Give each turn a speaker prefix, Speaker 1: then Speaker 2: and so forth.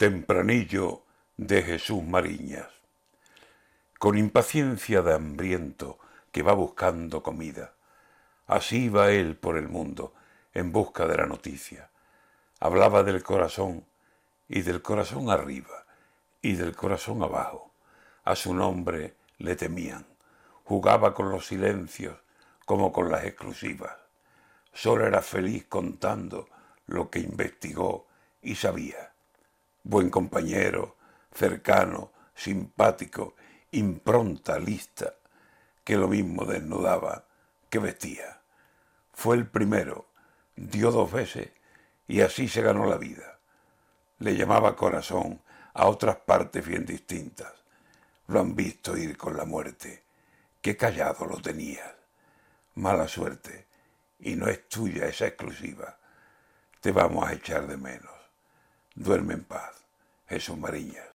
Speaker 1: Tempranillo de Jesús Mariñas. Con impaciencia de hambriento que va buscando comida. Así va él por el mundo en busca de la noticia. Hablaba del corazón y del corazón arriba y del corazón abajo. A su nombre le temían. Jugaba con los silencios como con las exclusivas. Solo era feliz contando lo que investigó y sabía buen compañero, cercano, simpático, impronta, lista, que lo mismo desnudaba que vestía. Fue el primero, dio dos veces y así se ganó la vida. Le llamaba corazón a otras partes bien distintas. Lo han visto ir con la muerte. Qué callado lo tenías. Mala suerte. Y no es tuya esa exclusiva. Te vamos a echar de menos. Duerme en paz, Jesús Mariñas.